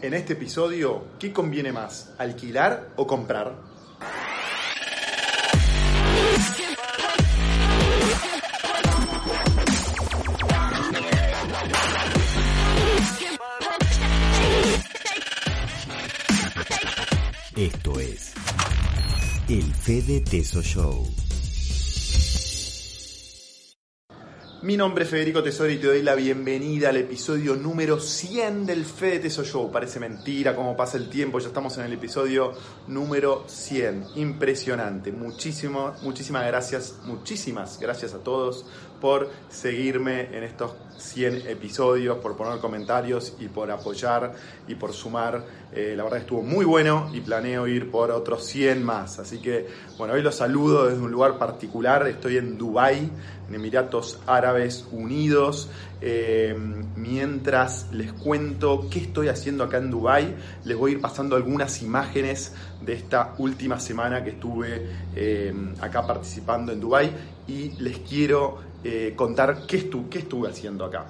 En este episodio, ¿qué conviene más? ¿Alquilar o comprar? Esto es el Fede Teso Show. Mi nombre es Federico Tesoro y te doy la bienvenida al episodio número 100 del Fede Teso Show. Parece mentira cómo pasa el tiempo, ya estamos en el episodio número 100. Impresionante. Muchísimo, muchísimas gracias, muchísimas gracias a todos por seguirme en estos 100 episodios, por poner comentarios y por apoyar y por sumar. Eh, la verdad estuvo muy bueno y planeo ir por otros 100 más. Así que, bueno, hoy los saludo desde un lugar particular. Estoy en Dubai, en Emiratos Árabes Unidos. Eh, mientras les cuento qué estoy haciendo acá en Dubai, les voy a ir pasando algunas imágenes de esta última semana que estuve eh, acá participando en Dubai y les quiero eh, contar qué, estu qué estuve haciendo acá.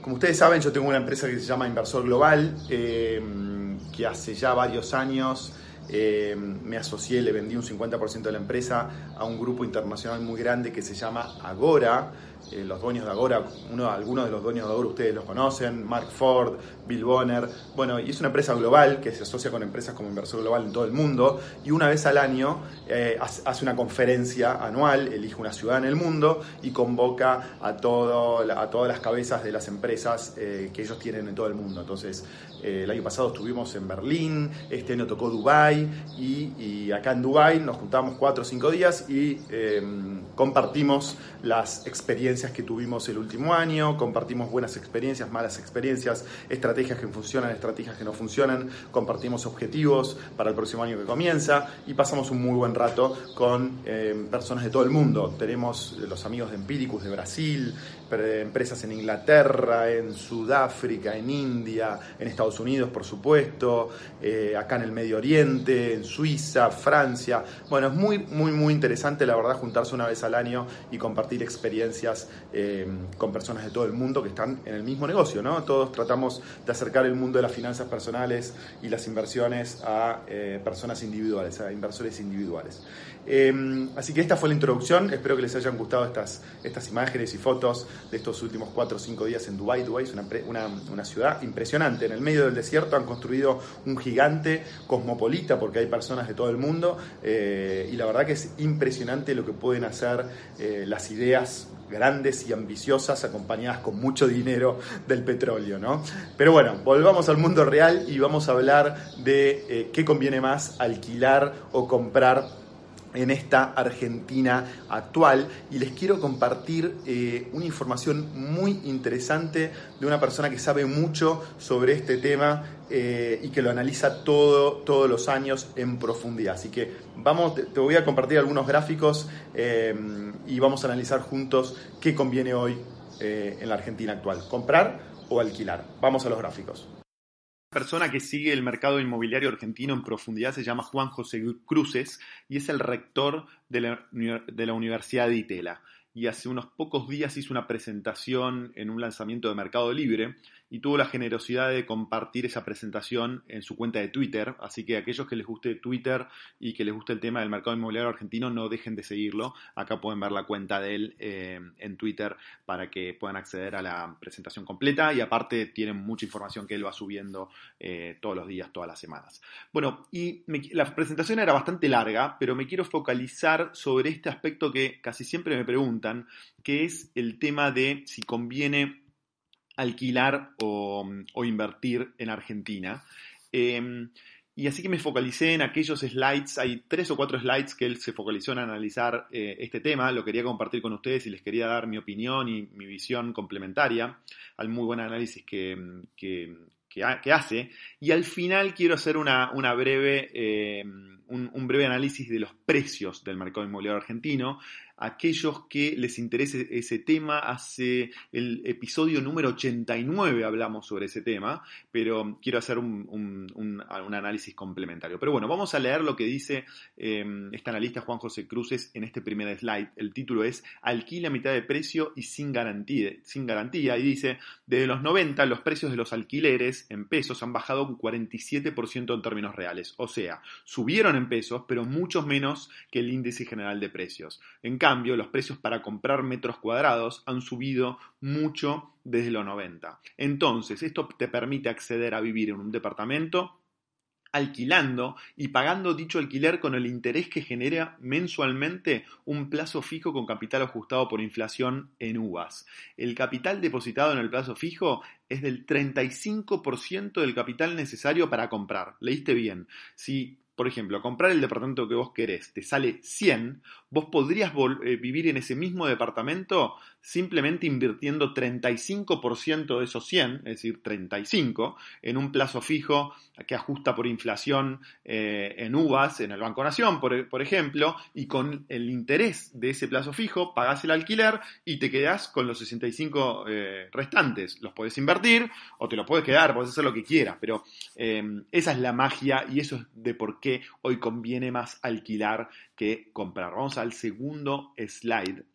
Como ustedes saben, yo tengo una empresa que se llama Inversor Global, que hace ya varios años me asocié, le vendí un 50% de la empresa a un grupo internacional muy grande que se llama Agora. Eh, los dueños de Agora, uno, algunos de los dueños de Agora ustedes los conocen, Mark Ford, Bill Bonner, bueno, y es una empresa global que se asocia con empresas como Inversor Global en todo el mundo. Y una vez al año eh, hace una conferencia anual, elige una ciudad en el mundo y convoca a, todo, a todas las cabezas de las empresas eh, que ellos tienen en todo el mundo. Entonces, el año pasado estuvimos en Berlín, este año tocó Y, acá en Dubai nos juntamos cuatro o cinco días y compartimos las experiencias que tuvimos el último año, compartimos buenas experiencias, malas experiencias, estrategias que funcionan, estrategias que no funcionan, compartimos objetivos para el próximo año que comienza y pasamos un muy buen rato con eh, personas de todo el mundo. Tenemos los amigos de Empiricus de Brasil, empresas en Inglaterra, en Sudáfrica, en India, en Estados Unidos, por supuesto, eh, acá en el Medio Oriente, en Suiza, Francia. Bueno, es muy, muy, muy interesante, la verdad, juntarse una vez al año y compartir experiencias eh, con personas de todo el mundo que están en el mismo negocio, ¿no? Todos tratamos de acercar el mundo de las finanzas personales y las inversiones a eh, personas individuales, a inversores individuales. así que esta fue la introducción, espero que les hayan gustado estas, estas imágenes y fotos de estos últimos 4 o 5 días en Dubái. Dubái es una, ciudad impresionante. En el medio del desierto han construido un gigante cosmopolita porque hay personas de todo el mundo eh, y la verdad que es impresionante lo que pueden hacer eh, las ideas grandes y ambiciosas acompañadas con mucho dinero del petróleo, ¿no? Pero bueno, volvamos al mundo real y vamos a hablar de eh, qué conviene más alquilar o comprar en esta Argentina actual y les quiero compartir eh, una información muy interesante de una persona que sabe mucho sobre este tema eh, y que lo analiza todo, todos los años en profundidad. Así que vamos, te, voy a compartir algunos gráficos eh, y vamos a analizar juntos qué conviene hoy en la Argentina actual, comprar o alquilar. Vamos a los gráficos persona que sigue el mercado inmobiliario argentino en profundidad se llama Juan José Cruces y es el rector de la, de la Universidad de Itela. Y hace unos pocos días hizo una presentación en un lanzamiento de Mercado Libre y tuvo la generosidad de compartir esa presentación en su cuenta de Twitter. Así que aquellos que les guste Twitter y que les guste el tema del mercado inmobiliario argentino, no dejen de seguirlo. Acá pueden ver la cuenta de él eh, en Twitter para que puedan acceder a la presentación completa y aparte tienen mucha información que él va subiendo eh, todos los días, todas las semanas. Bueno, y la presentación era bastante larga, pero me quiero focalizar sobre este aspecto que casi siempre me preguntan, que es el tema de si conviene alquilar o, invertir en Argentina. Em, y así que me focalicé en aquellos slides, hay tres o cuatro slides que él se focalizó en analizar eh, este tema, lo quería compartir con ustedes y les quería dar mi opinión y mi visión complementaria al muy buen análisis que, que, hace. Y al final quiero hacer una, breve, em, un, breve análisis de los precios del mercado inmobiliario argentino. Aquellos que les interese ese tema, hace el episodio número 89 hablamos sobre ese tema, pero quiero hacer un, análisis complementario. Pero bueno, vamos a leer lo que dice eh, este analista Juan José Cruces en este primer slide. El título es Alquila a mitad de precio y sin garantía. Sin garantía. Y dice, desde los 90 los precios de los alquileres en pesos han bajado un 47% en términos reales. O sea, subieron en pesos, pero mucho menos que el índice general de precios. En cambio, los precios para comprar metros cuadrados han subido mucho desde los 90. Entonces, esto te permite acceder a vivir en un departamento alquilando y pagando dicho alquiler con el interés que genera mensualmente un plazo fijo con capital ajustado por inflación en uvas. El capital depositado en el plazo fijo es del 35% del capital necesario para comprar. Leíste bien. Por ejemplo, comprar el departamento que vos querés te sale 100, vos podrías eh, vivir en ese mismo departamento simplemente invirtiendo 35% de esos 100, es decir, 35, en un plazo fijo que ajusta por inflación eh, en uvas en el Banco Nación, por, ejemplo, y con el interés de ese plazo fijo pagás el alquiler y te quedás con los 65 eh, restantes. Los puedes invertir o te los puedes quedar, puedes hacer lo que quieras, pero esa es la magia y eso es de por qué hoy conviene más alquilar que comprar. Vamos al segundo slide.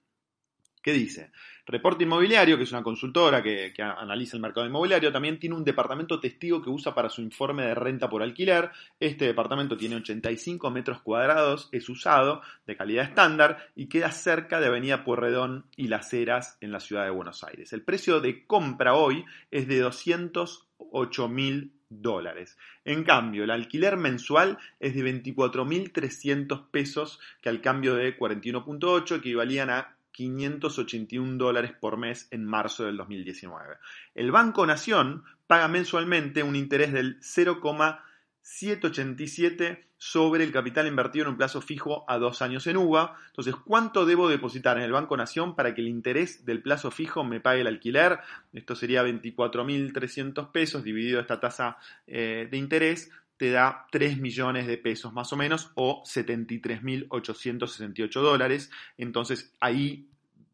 ¿Qué dice? Reporte Inmobiliario, que es una consultora que, analiza el mercado inmobiliario, también tiene un departamento testigo que usa para su informe de renta por alquiler. Este departamento tiene 85 metros cuadrados, es usado, de calidad estándar y queda cerca de Avenida Puerredón y Las Heras en la ciudad de Buenos Aires. El precio de compra hoy es de 208 mil dólares. En cambio, el alquiler mensual es de 24.300 pesos, que al cambio de 41.8 equivalían a 581 dólares por mes en marzo del 2019. El Banco Nación paga mensualmente un interés del 0,787 sobre el capital invertido en un plazo fijo a dos años en UVA. Entonces, ¿cuánto debo depositar en el Banco Nación para que el interés del plazo fijo me pague el alquiler? Esto sería 24.300 pesos dividido esta tasa eh, de interés te da 3 millones de pesos más o menos o 73.868 dólares. Entonces ahí,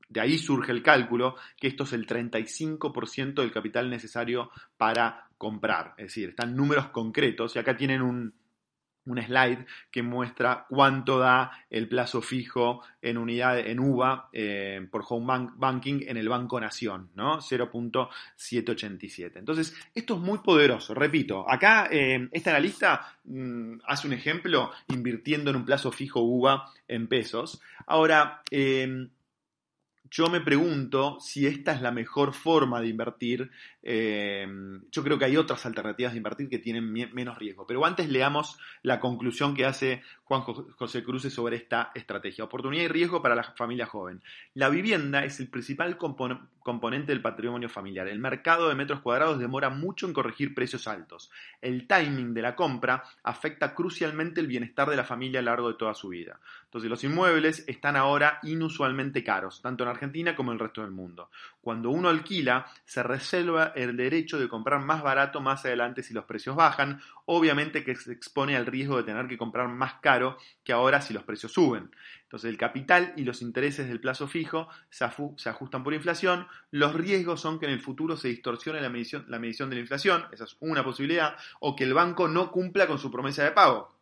de ahí surge el cálculo que esto es el 35% del capital necesario para comprar. Es decir, están números concretos y acá tienen un, un slide que muestra cuánto da el plazo fijo en unidad en UVA eh, por home banking en el Banco Nación, ¿no? 0.787. Entonces, esto es muy poderoso. Repito, acá eh, esta analista mm, hace un ejemplo invirtiendo en un plazo fijo UVA en pesos. Ahora, eh, yo me pregunto si esta es la mejor forma de invertir. Eh, yo creo que hay otras alternativas de invertir que tienen menos riesgo. Pero antes leamos la conclusión que hace Juan José Cruz sobre esta estrategia. Oportunidad y riesgo para la familia joven. La vivienda es el principal componente del patrimonio familiar. El mercado de metros cuadrados demora mucho en corregir precios altos. El timing de la compra afecta crucialmente el bienestar de la familia a lo largo de toda su vida. Entonces los inmuebles están ahora inusualmente caros, tanto en Argentina Argentina como en el resto del mundo. Cuando uno alquila, se reserva el derecho de comprar más barato más adelante si los precios bajan, obviamente que se expone al riesgo de tener que comprar más caro que ahora si los precios suben. Entonces el capital y los intereses del plazo fijo se, ajustan por inflación, los riesgos son que en el futuro se distorsione la medición, la medición de la inflación, esa es una posibilidad, o que el banco no cumpla con su promesa de pago.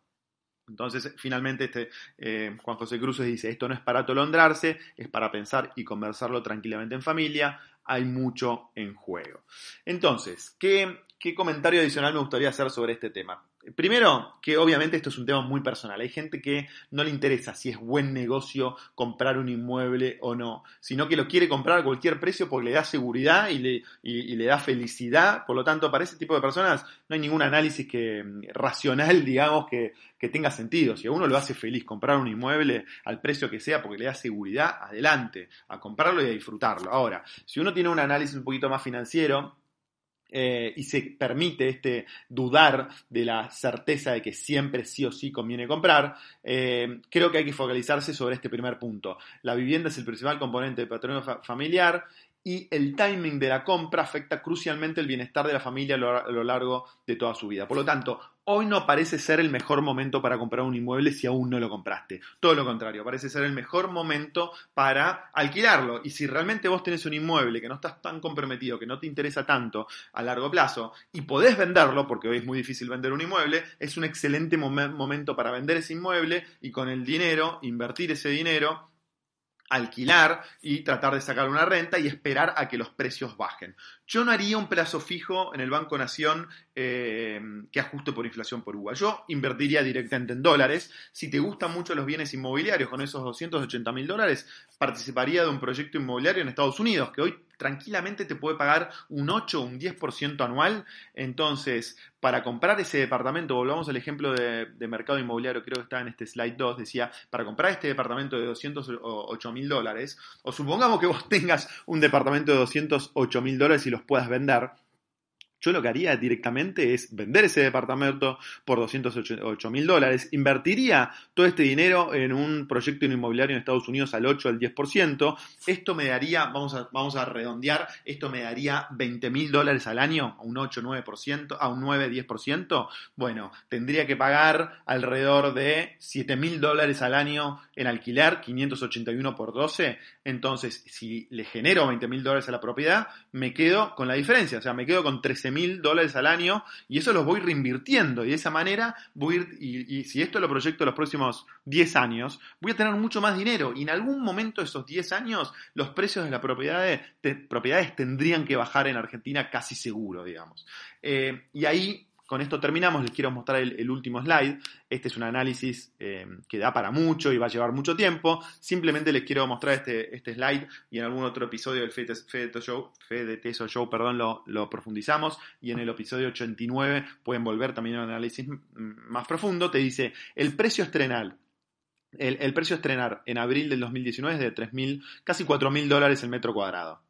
Entonces, finalmente, este, eh, Juan José Cruces dice, esto no es para atolondrarse, es para pensar y conversarlo tranquilamente en familia, hay mucho en juego. Entonces, ¿qué, qué comentario adicional me gustaría hacer sobre este tema? Primero, que obviamente esto es un tema muy personal. Hay gente que no le interesa si es buen negocio comprar un inmueble o no, sino que lo quiere comprar a cualquier precio porque le da seguridad y le, da felicidad. Por lo tanto, para ese tipo de personas no hay ningún análisis que, racional, digamos, que, que tenga sentido. Si a uno lo hace feliz comprar un inmueble al precio que sea porque le da seguridad, adelante, a comprarlo y a disfrutarlo. Ahora, si uno tiene un análisis un poquito más financiero, eh, y se permite este dudar de la certeza de que siempre sí o sí conviene comprar, eh, creo que hay que focalizarse sobre este primer punto. La vivienda es el principal componente del patrimonio familiar y el timing de la compra afecta crucialmente el bienestar de la familia a lo, largo de toda su vida. Por lo tanto, hoy no parece ser el mejor momento para comprar un inmueble si aún no lo compraste. Todo lo contrario, parece ser el mejor momento para alquilarlo. Y si realmente vos tenés un inmueble que no estás tan comprometido, que no te interesa tanto a largo plazo, y podés venderlo, porque hoy es muy difícil vender un inmueble, es un excelente momen- momento para vender ese inmueble y con el dinero, invertir ese dinero alquilar y tratar de sacar una renta y esperar a que los precios bajen. Yo no haría un plazo fijo en el Banco Nación eh, que ajuste por inflación por UVA. Yo invertiría directamente en dólares. Si te gustan mucho los bienes inmobiliarios, con esos 280 mil dólares, participaría de un proyecto inmobiliario en Estados Unidos, que hoy tranquilamente te puede pagar un 8 o un 10% anual. Entonces, para comprar ese departamento, volvamos al ejemplo de, mercado inmobiliario, creo que estaba en este slide 2, decía, para comprar este departamento de 208 mil dólares, o supongamos que vos tengas un departamento de 208 mil dólares y los puedas vender, yo lo que haría directamente es vender ese departamento por 208 mil dólares, invertiría todo este dinero en un proyecto inmobiliario en Estados Unidos al 8, al 10%. Esto me daría, vamos a, redondear, esto me daría 20 mil dólares al año, a un 8, 9%, a un 9, 10%. Bueno, tendría que pagar alrededor de 7 mil dólares al año en alquiler, 581 por 12. Entonces, si le genero 20 mil dólares a la propiedad, me quedo con la diferencia, o sea, me quedo con 13 mil dólares al año y eso los voy reinvirtiendo y de esa manera voy a ir, y, si esto lo proyecto los próximos 10 años, voy a tener mucho más dinero y en algún momento de esos 10 años los precios de las propiedades, de, propiedades tendrían que bajar en Argentina casi seguro, digamos. Eh, y ahí con esto terminamos, les quiero mostrar el, último slide. Este es un análisis eh, que da para mucho y va a llevar mucho tiempo. Simplemente les quiero mostrar este, este slide y en algún otro episodio del Fede, Fede Show, Fede Teso Show perdón, lo, lo, profundizamos. Y en el episodio 89 pueden volver también a un análisis más profundo. Te dice el precio estrenal el, el, precio a estrenar en abril del 2019 es de 3.000, casi 4.000 dólares el metro cuadrado.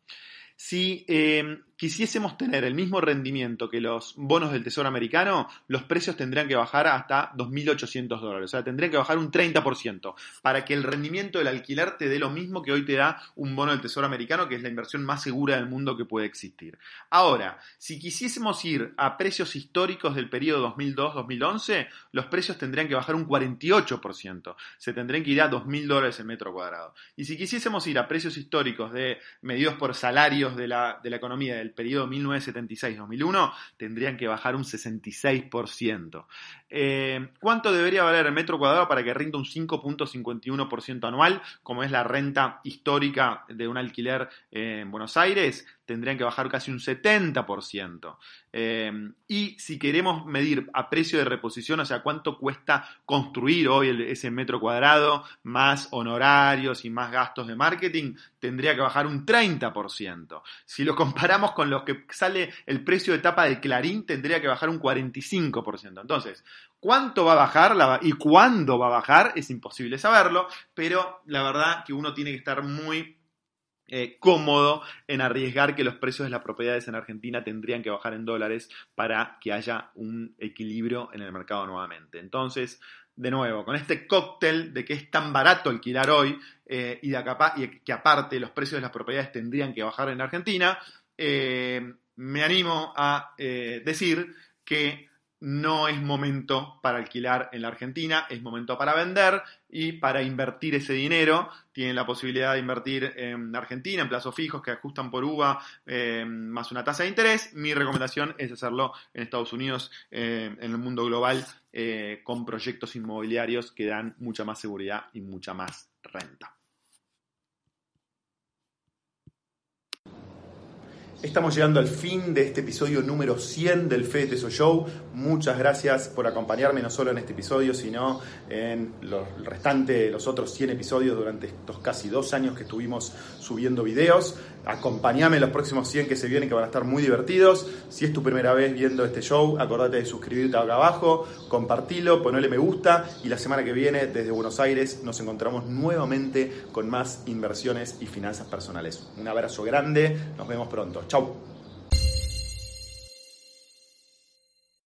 Si eh, quisiésemos tener el mismo rendimiento que los bonos del Tesoro americano, los precios tendrían que bajar hasta 2.800 dólares. O sea, tendrían que bajar un 30% para que el rendimiento del alquiler te dé lo mismo que hoy te da un bono del Tesoro americano, que es la inversión más segura del mundo que puede existir. Ahora, si quisiésemos ir a precios históricos del periodo 2002-2011, los precios tendrían que bajar un 48%. Se tendrían que ir a 2.000 dólares el metro cuadrado. Y si quisiésemos ir a precios históricos de medidos por salarios de la, de la economía del periodo 1976-2001 tendrían que bajar un 66%. Eh, ¿Cuánto debería valer el metro cuadrado para que rinda un 5.51% anual, como es la renta histórica de un alquiler en Buenos Aires? Tendrían que bajar casi un 70%. Eh, y si queremos medir a precio de reposición, o sea, cuánto cuesta construir hoy ese metro cuadrado, más honorarios y más gastos de marketing, tendría que bajar un 30%. Si lo comparamos con los que sale el precio de tapa de Clarín, tendría que bajar un 45%. Entonces, ¿cuánto va a bajar y cuándo va a bajar? Es imposible saberlo, pero la verdad que uno tiene que estar muy eh, cómodo en arriesgar que los precios de las propiedades en Argentina tendrían que bajar en dólares para que haya un equilibrio en el mercado nuevamente. Entonces, de nuevo, con este cóctel de que es tan barato alquilar hoy eh, y, que aparte los precios de las propiedades tendrían que bajar en Argentina, eh, me animo a decir que no es momento para alquilar en la Argentina, es momento para vender y para invertir ese dinero. Tienen la posibilidad de invertir en Argentina en plazos fijos que ajustan por UVA eh, más una tasa de interés. Mi recomendación es hacerlo en Estados Unidos, eh, en el mundo global, eh, con proyectos inmobiliarios que dan mucha más seguridad y mucha más renta. Estamos llegando al fin de este episodio número 100 del Fede Teso Show. Muchas gracias por acompañarme no solo en este episodio, sino en los, el restante, los otros 100 episodios durante estos casi dos años que estuvimos subiendo videos. Acompáñame en los próximos 100 que se vienen, que van a estar muy divertidos. Si es tu primera vez viendo este show, acordate de suscribirte acá abajo, compartilo, ponele me gusta y la semana que viene desde Buenos Aires nos encontramos nuevamente con más inversiones y finanzas personales. Un abrazo grande, nos vemos pronto. Chau.